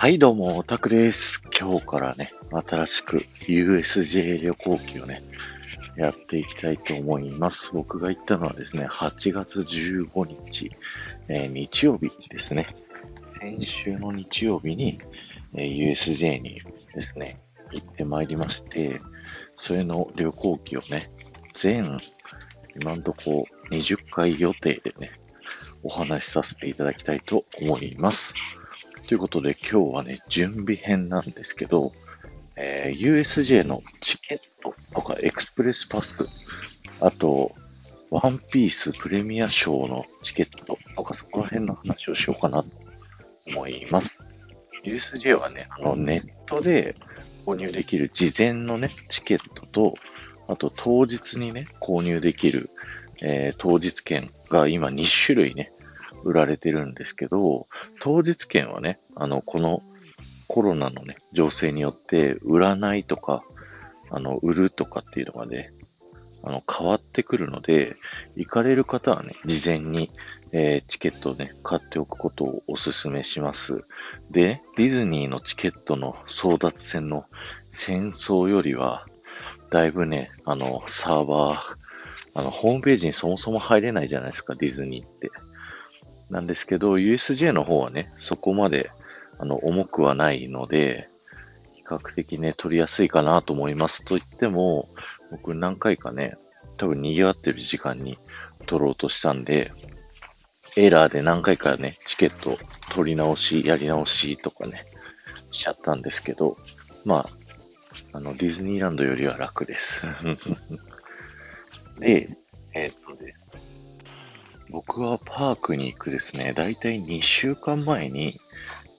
はい、どうも、オタクです。今日からね、新しく USJ 旅行記をね、やっていきたいと思います。僕が行ったのはですね、8月15日、えー日曜日ですね。先週の日曜日に、えー USJ にですね、行ってまいりまして、それの旅行記をね、全、今んとこ20回予定でね、お話しさせていただきたいと思います。ということで今日はね、準備編なんですけど、えー USJ のチケットとかエクスプレスパス、あと、ワンピースプレミアショーのチケットとかそこら辺の話をしようかなと思います。USJ はね、あのネットで購入できる事前のね、チケットと、あと当日にね、購入できる、えー当日券が今2種類ね、売られてるんですけど、当日券はね、あの、このコロナのね、情勢によって、売らないとか、あの、売るとかっていうのがね、あの、変わってくるので、行かれる方はね、事前に、えーチケットをね、買っておくことをお勧めします。で、ディズニーのチケットの争奪戦の戦争よりは、だいぶね、あの、サーバー、あの、ホームページにそもそも入れないじゃないですか、ディズニーって。なんですけど、USJ の方はね、そこまで、あの、重くはないので、比較的ね、取りやすいかなと思います。と言っても、僕何回かね、多分賑わってる時間に取ろうとしたんで、エラーで何回かね、チケット取り直し、やり直しとかね、しちゃったんですけど、まあ、あの、ディズニーランドよりは楽です。で、えーっとね、僕はパークに行くですね、だいたい2週間前に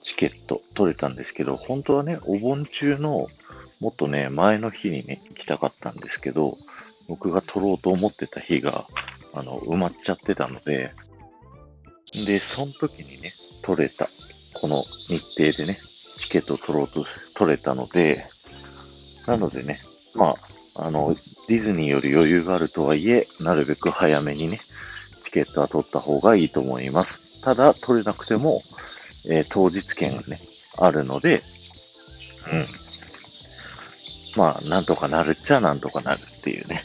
チケット取れたんですけど、本当はね、お盆中のもっとね、前の日にね、行きたかったんですけど、僕が取ろうと思ってた日が、あの、埋まっちゃってたので、で、その時にね、取れた、この日程でね、チケット取ろうと、取れたので、なのでね、まあ、あの、ディズニーより余裕があるとはいえ、なるべく早めにね、ケットは取った方がいいと思います。ただ、取れなくても、えー当日券がね、あるので、うん。まあ、なんとかなるっちゃなんとかなるっていうね、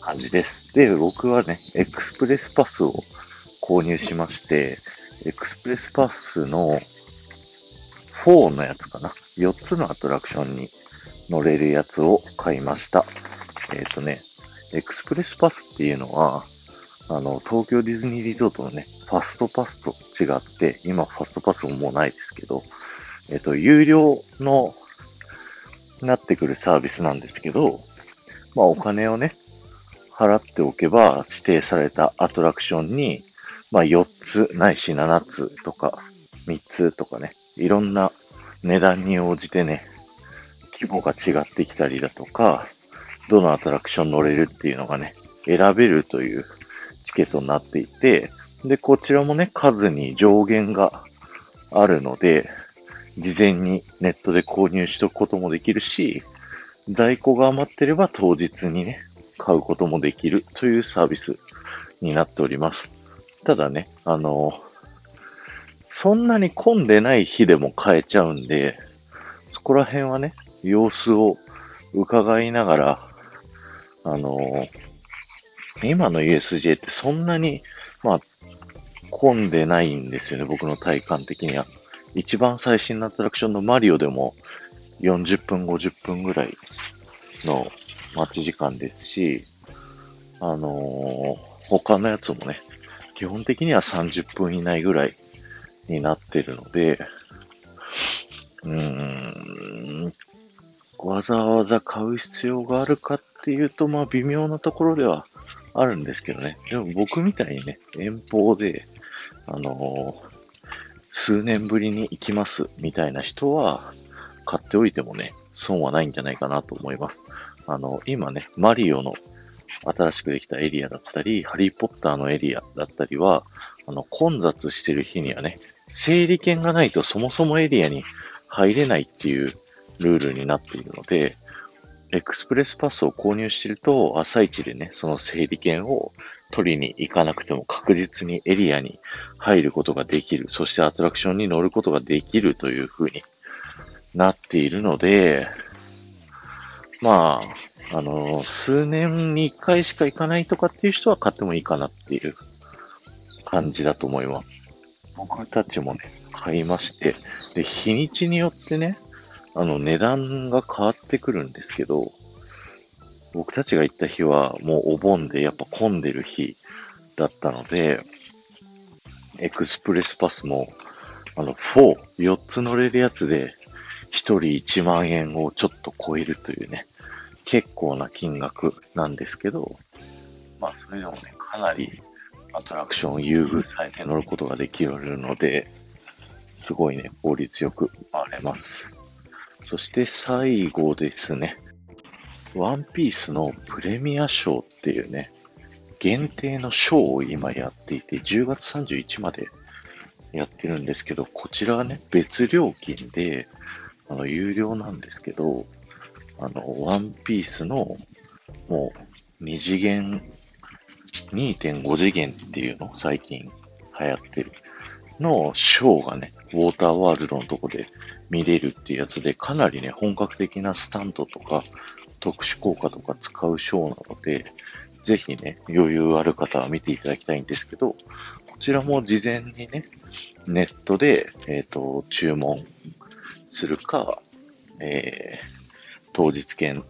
感じです。で、僕はね、エクスプレスパスを購入しまして、エクスプレスパスの4のやつかな。4つのアトラクションに乗れるやつを買いました。えっ、とね、エクスプレスパスっていうのは、あの、東京ディズニーリゾートのね、ファストパスと違って、今ファストパスももうないですけど、えっ、と、有料の、なってくるサービスなんですけど、まあお金をね、払っておけば指定されたアトラクションに、まあ4つないし7つとか3つとかね、いろんな値段に応じてね、規模が違ってきたりだとか、どのアトラクション乗れるっていうのがね、選べるというチケットになっていて、で、こちらもね、数に上限があるので、事前にネットで購入しておくこともできるし、在庫が余ってれば当日にね、買うこともできるというサービスになっております。ただね、あの、そんなに混んでない日でも買えちゃうんで、そこら辺はね、様子を伺いながら、あの、今の USJ ってそんなに、まあ、混んでないんですよね、僕の体感的には。一番最新のアトラクションのマリオでも40分、50分ぐらいの待ち時間ですし、あのー他のやつもね、基本的には30分以内ぐらいになってるので、うーん、わざわざ買う必要があるかっていうと、まあ微妙なところではあるんですけどね。でも僕みたいにね、遠方で、あのー数年ぶりに行きますみたいな人は、買っておいてもね、損はないんじゃないかなと思います。あの、今ね、マリオの新しくできたエリアだったり、ハリーポッターのエリアだったりは、あの、混雑してる日にはね、整理券がないとそもそもエリアに入れないっていうルールになっているので、エクスプレスパスを購入してると、朝一でね、その整理券を取りに行かなくても確実にエリアに入ることができる、そしてアトラクションに乗ることができるという風になっているので、まあ、あの、数年に一回しか行かないとかっていう人は買ってもいいかなっていう感じだと思います。僕たちもね、買いまして、で、日にちによってね、あの、値段が変わってくるんですけど、僕たちが行った日はもうお盆でやっぱ混んでる日だったので、エクスプレスパスも、あの、4、4つ乗れるやつで、1人1万円をちょっと超えるというね、結構な金額なんですけど、まあ、それでもね、かなりアトラクション優遇されて乗ることができるので、すごいね、効率よく回れます。そして最後ですね、ワンピースのプレミアショーっていうね、限定のショーを今やっていて、10月31までやってるんですけど、こちらはね、別料金で、あの、有料なんですけど、あの、ワンピースの、もう、二次元、2.5次元っていうの最近流行ってるのショーがね、ウォーターワールドのとこで見れるっていうやつで、かなりね、本格的なスタントとか、特殊効果とか使うショーなので、ぜひね、余裕ある方は見ていただきたいんですけど、こちらも事前にね、ネットで、えっ、ー、と、注文するか、えー、当日券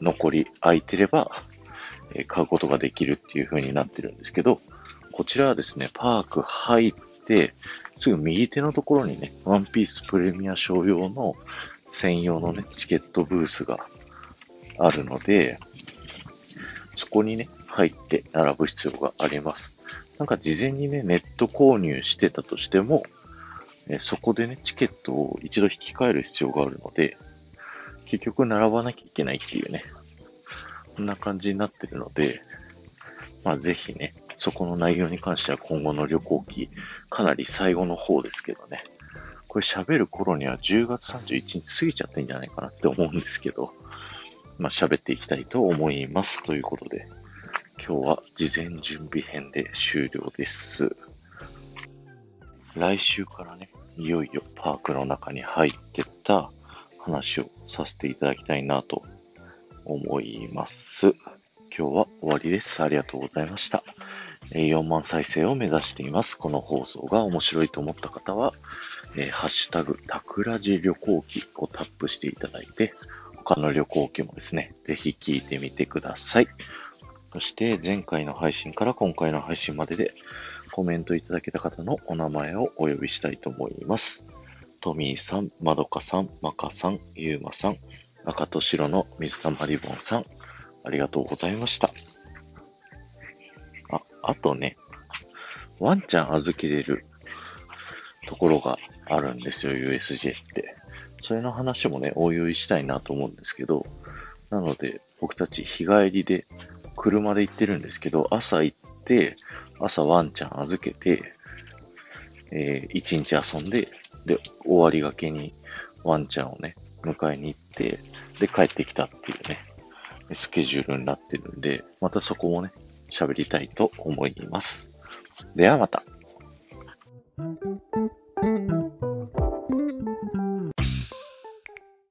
残り空いてれば、えー、買うことができるっていう風になってるんですけど、こちらはですね、パーク入って、すぐ右手のところにね、ワンピースプレミア商用の専用のね、チケットブースがあるので、そこにね、入って並ぶ必要があります。なんか事前にね、ネット購入してたとしても、えそこでね、チケットを一度引き換える必要があるので、結局並ばなきゃいけないっていうね、こんな感じになってるので、まあぜひね、そこの内容に関しては今後の旅行期、かなり最後の方ですけどね、これ喋る頃には10月31日過ぎちゃってんじゃないかなって思うんですけど、まあ喋っていきたいと思います。ということで、今日は事前準備編で終了です。来週からね、いよいよパークの中に入ってった話をさせていただきたいなと思います。今日は終わりです。ありがとうございました。4万再生を目指しています。この放送が面白いと思った方は、えー、ハッシュタグ、タクラジ旅行記をタップしていただいて、他の旅行記もですね、ぜひ聞いてみてください。そして前回の配信から今回の配信まででコメントいただけた方のお名前をお呼びしたいと思います。トミーさん、まどかさん、まかさん、ゆうまさん、赤と白の水玉リボンさん、ありがとうございました。あ、とね、ワンちゃん預けれるところがあるんですよ、USJ って。それの話もね、おいおいしたいなと思うんですけど、なので、僕たち日帰りで車で行ってるんですけど、朝行って、朝ワンちゃん預けて、えー、一日遊んで、で、終わりがけにワンちゃんをね、迎えに行って、で、帰ってきたっていうね、スケジュールになってるんで、またそこもね、喋りたいと思います。ではまた。